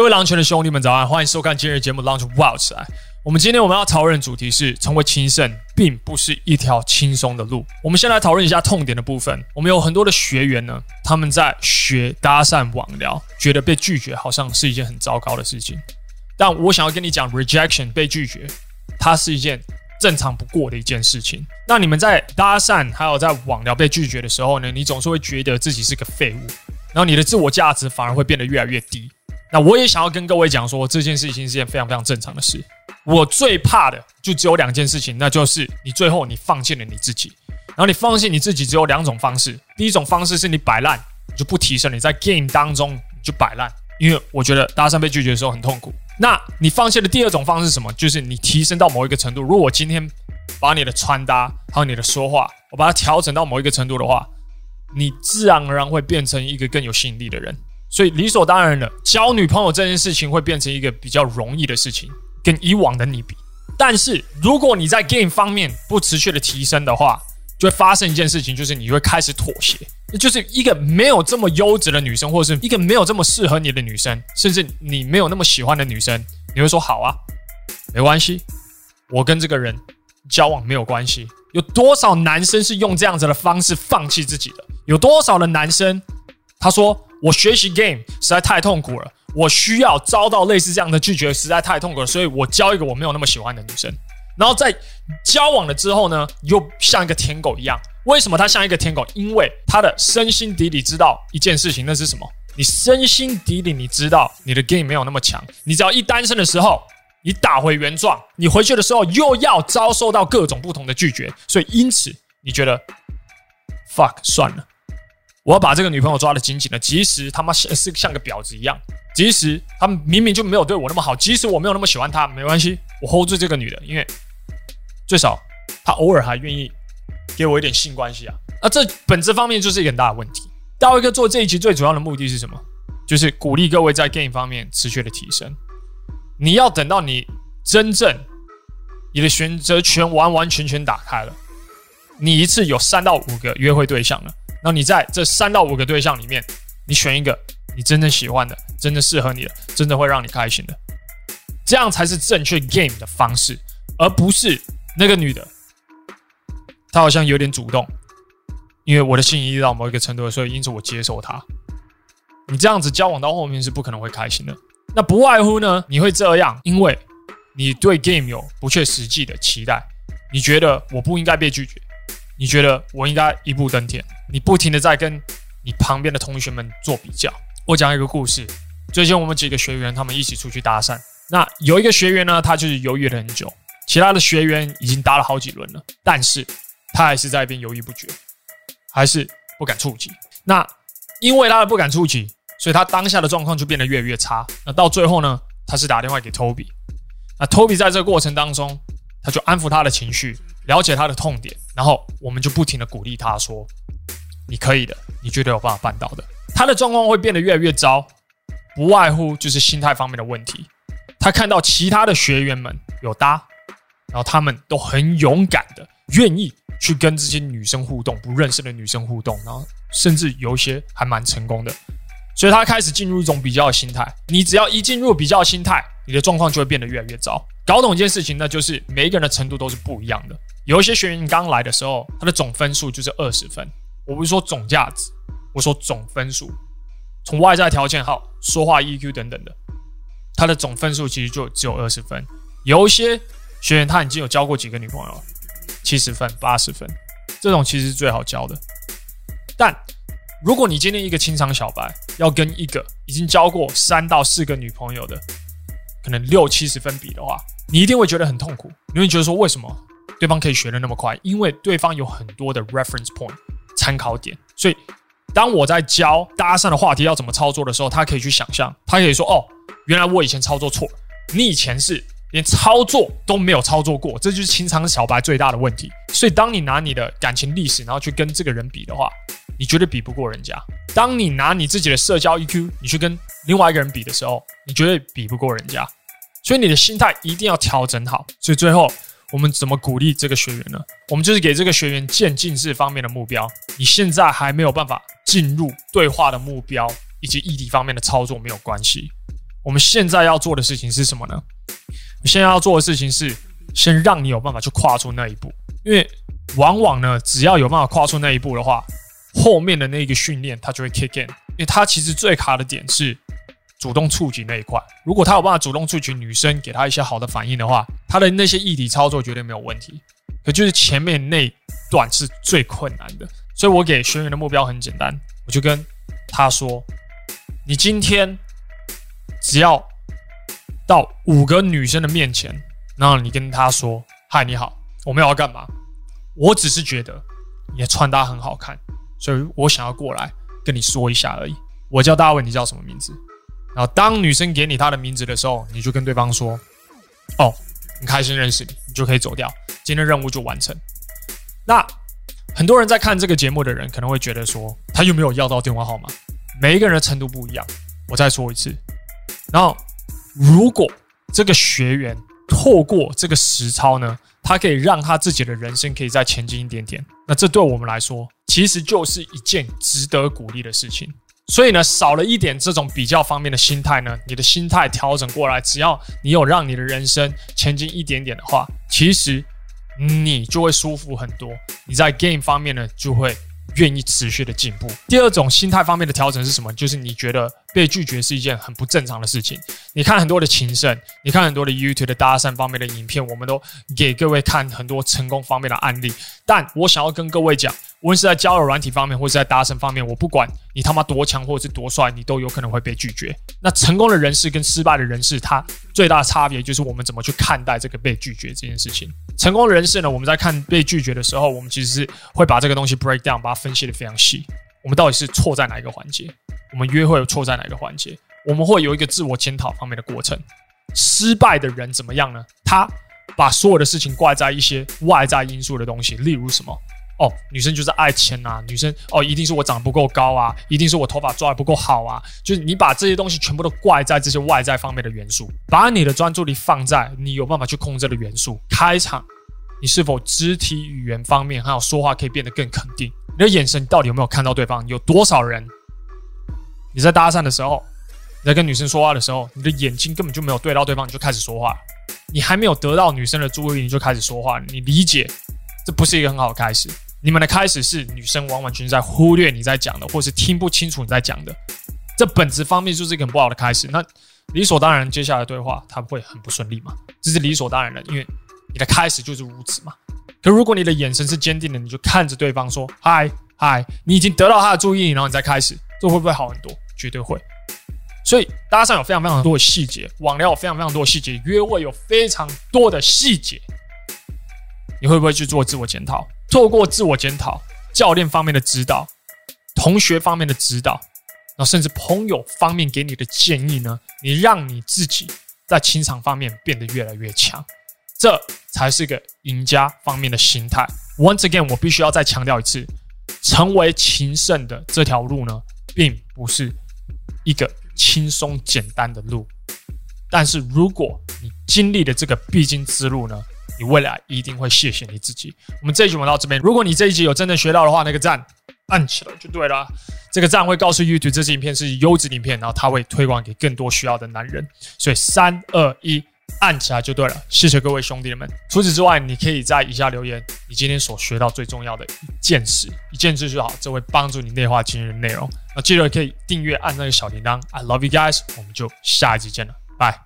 各位狼群的兄弟们，早安！欢迎收看今日节目《狼群 Wow 起来》。我们今天我们要讨论的主题是：成为情圣并不是一条轻松的路。我们先来讨论一下痛点的部分。我们有很多的学员呢，他们在学搭讪网聊，觉得被拒绝好像是一件很糟糕的事情。但我想要跟你讲，rejection 被拒绝，它是一件正常不过的一件事情。那你们在搭讪还有在网聊被拒绝的时候呢，你总是会觉得自己是个废物，然后你的自我价值反而会变得越来越低。那我也想要跟各位讲说，这件事情是件非常非常正常的事。我最怕的就只有两件事情，那就是你最后你放弃了你自己，然后你放弃你自己只有两种方式。第一种方式是你摆烂，你就不提升，你在 game 当中你就摆烂，因为我觉得搭讪被拒绝的时候很痛苦。那你放弃的第二种方式是什么？就是你提升到某一个程度。如果我今天把你的穿搭还有你的说话，我把它调整到某一个程度的话，你自然而然会变成一个更有吸引力的人。所以理所当然的，交女朋友这件事情会变成一个比较容易的事情，跟以往的你比。但是如果你在 game 方面不持续的提升的话，就会发生一件事情，就是你会开始妥协。就是一个没有这么优质的女生，或者是一个没有这么适合你的女生，甚至你没有那么喜欢的女生，你会说好啊，没关系，我跟这个人交往没有关系。有多少男生是用这样子的方式放弃自己的？有多少的男生他说？我学习 game 实在太痛苦了，我需要遭到类似这样的拒绝，实在太痛苦了，所以我交一个我没有那么喜欢的女生，然后在交往了之后呢，又像一个舔狗一样。为什么他像一个舔狗？因为他的身心底里知道一件事情，那是什么？你身心底里你知道你的 game 没有那么强，你只要一单身的时候，你打回原状，你回去的时候又要遭受到各种不同的拒绝，所以因此你觉得 fuck 算了。我要把这个女朋友抓得紧紧的，即使他妈是是像个婊子一样，即使他明明就没有对我那么好，即使我没有那么喜欢她，没关系，我 hold 住这个女的，因为最少她偶尔还愿意给我一点性关系啊。那这本质方面就是一个很大的问题。大卫哥做这一集最主要的目的是什么？就是鼓励各位在 game 方面持续的提升。你要等到你真正你的选择权完完全全打开了，你一次有三到五个约会对象了。那你在这三到五个对象里面，你选一个你真正喜欢的、真正适合你的、真的会让你开心的，这样才是正确 game 的方式，而不是那个女的，她好像有点主动，因为我的心意到某一个程度，所以因此我接受她。你这样子交往到后面是不可能会开心的。那不外乎呢，你会这样，因为你对 game 有不切实际的期待，你觉得我不应该被拒绝。你觉得我应该一步登天？你不停的在跟你旁边的同学们做比较。我讲一个故事，最近我们几个学员他们一起出去搭讪，那有一个学员呢，他就是犹豫了很久，其他的学员已经搭了好几轮了，但是他还是在一边犹豫不决，还是不敢触及。那因为他的不敢触及，所以他当下的状况就变得越来越差。那到最后呢，他是打电话给 Toby，那 Toby 在这个过程当中，他就安抚他的情绪。了解他的痛点，然后我们就不停的鼓励他说：“你可以的，你绝对有办法办到的。”他的状况会变得越来越糟，不外乎就是心态方面的问题。他看到其他的学员们有搭，然后他们都很勇敢的愿意去跟这些女生互动，不认识的女生互动，然后甚至有一些还蛮成功的。所以他开始进入一种比较的心态。你只要一进入比较心态，你的状况就会变得越来越糟。搞懂一件事情呢，就是每一个人的程度都是不一样的。有一些学员刚来的时候，他的总分数就是二十分。我不是说总价值，我说总分数，从外在条件好、说话 EQ 等等的，他的总分数其实就只有二十分。有一些学员他已经有交过几个女朋友，七十分、八十分，这种其实是最好交的。但如果你今天一个清场小白要跟一个已经交过三到四个女朋友的，可能六七十分比的话，你一定会觉得很痛苦。你会觉得说，为什么对方可以学得那么快？因为对方有很多的 reference point 参考点。所以，当我在教搭讪的话题要怎么操作的时候，他可以去想象，他可以说：“哦，原来我以前操作错了。你以前是连操作都没有操作过，这就是情场小白最大的问题。”所以，当你拿你的感情历史，然后去跟这个人比的话，你绝对比不过人家。当你拿你自己的社交 EQ，你去跟另外一个人比的时候，你绝对比不过人家。所以你的心态一定要调整好。所以最后我们怎么鼓励这个学员呢？我们就是给这个学员渐进式方面的目标。你现在还没有办法进入对话的目标以及议题方面的操作没有关系。我们现在要做的事情是什么呢？我现在要做的事情是先让你有办法去跨出那一步，因为往往呢，只要有办法跨出那一步的话，后面的那个训练它就会 kick in，因为它其实最卡的点是主动触及那一块。如果他有办法主动触及女生，给他一些好的反应的话，他的那些异体操作绝对没有问题。可就是前面那段是最困难的，所以我给学员的目标很简单，我就跟他说：“你今天。”只要到五个女生的面前，然后你跟她说：“嗨，你好，我们要干嘛？”我只是觉得你的穿搭很好看，所以我想要过来跟你说一下而已。我叫大卫，你叫什么名字？然后当女生给你她的名字的时候，你就跟对方说：“哦，很开心认识你。”你就可以走掉，今天任务就完成。那很多人在看这个节目的人可能会觉得说，他有没有要到电话号码？每一个人的程度不一样。我再说一次。然后，如果这个学员透过这个实操呢，他可以让他自己的人生可以再前进一点点，那这对我们来说其实就是一件值得鼓励的事情。所以呢，少了一点这种比较方面的心态呢，你的心态调整过来，只要你有让你的人生前进一点点的话，其实你就会舒服很多。你在 game 方面呢，就会。愿意持续的进步。第二种心态方面的调整是什么？就是你觉得被拒绝是一件很不正常的事情。你看很多的情圣，你看很多的 YouTube 的搭讪方面的影片，我们都给各位看很多成功方面的案例。但我想要跟各位讲，无论是在交友软体方面，或是在搭讪方面，我不管你他妈多强或者是多帅，你都有可能会被拒绝。那成功的人士跟失败的人士，他最大的差别就是我们怎么去看待这个被拒绝这件事情。成功的人士呢，我们在看被拒绝的时候，我们其实是会把这个东西 break down，把它分析得非常细。我们到底是错在哪一个环节？我们约会错在哪一个环节？我们会有一个自我检讨方面的过程。失败的人怎么样呢？他把所有的事情挂在一些外在因素的东西，例如什么？哦，女生就是爱钱啊，女生哦，一定是我长得不够高啊，一定是我头发抓得不够好啊。就是你把这些东西全部都怪在这些外在方面的元素，把你的专注力放在你有办法去控制的元素。开场。你是否肢体语言方面还有说话可以变得更肯定？你的眼神到底有没有看到对方？有多少人你在搭讪的时候，你在跟女生说话的时候，你的眼睛根本就没有对到对方，你就开始说话。你还没有得到女生的注意，你就开始说话。你理解这不是一个很好的开始。你们的开始是女生完完全全在忽略你在讲的，或是听不清楚你在讲的。这本质方面就是一个很不好的开始。那理所当然，接下来对话他会很不顺利嘛？这是理所当然的，因为。你的开始就是如此嘛？可如果你的眼神是坚定的，你就看着对方说“嗨嗨”，你已经得到他的注意，然后你再开始，这会不会好很多？绝对会。所以搭讪有非常非常多的细节，网聊有非常非常多的细节，约会有非常多的细节。你会不会去做自我检讨？透过自我检讨，教练方面的指导，同学方面的指导，然后甚至朋友方面给你的建议呢？你让你自己在情场方面变得越来越强。这才是个赢家方面的心态。Once again，我必须要再强调一次，成为情圣的这条路呢，并不是一个轻松简单的路。但是如果你经历了这个必经之路呢，你未来一定会谢谢你自己。我们这一集玩到这边，如果你这一集有真的学到的话，那个赞按起来就对了。这个赞会告诉 YouTube 这支影片是优质影片，然后它会推广给更多需要的男人。所以三二一。按起来就对了，谢谢各位兄弟们。除此之外，你可以在以下留言你今天所学到最重要的一件事，一件事就好，这会帮助你内化今日的内容。那记得可以订阅，按那个小铃铛。I love you guys，我们就下一集见了，拜。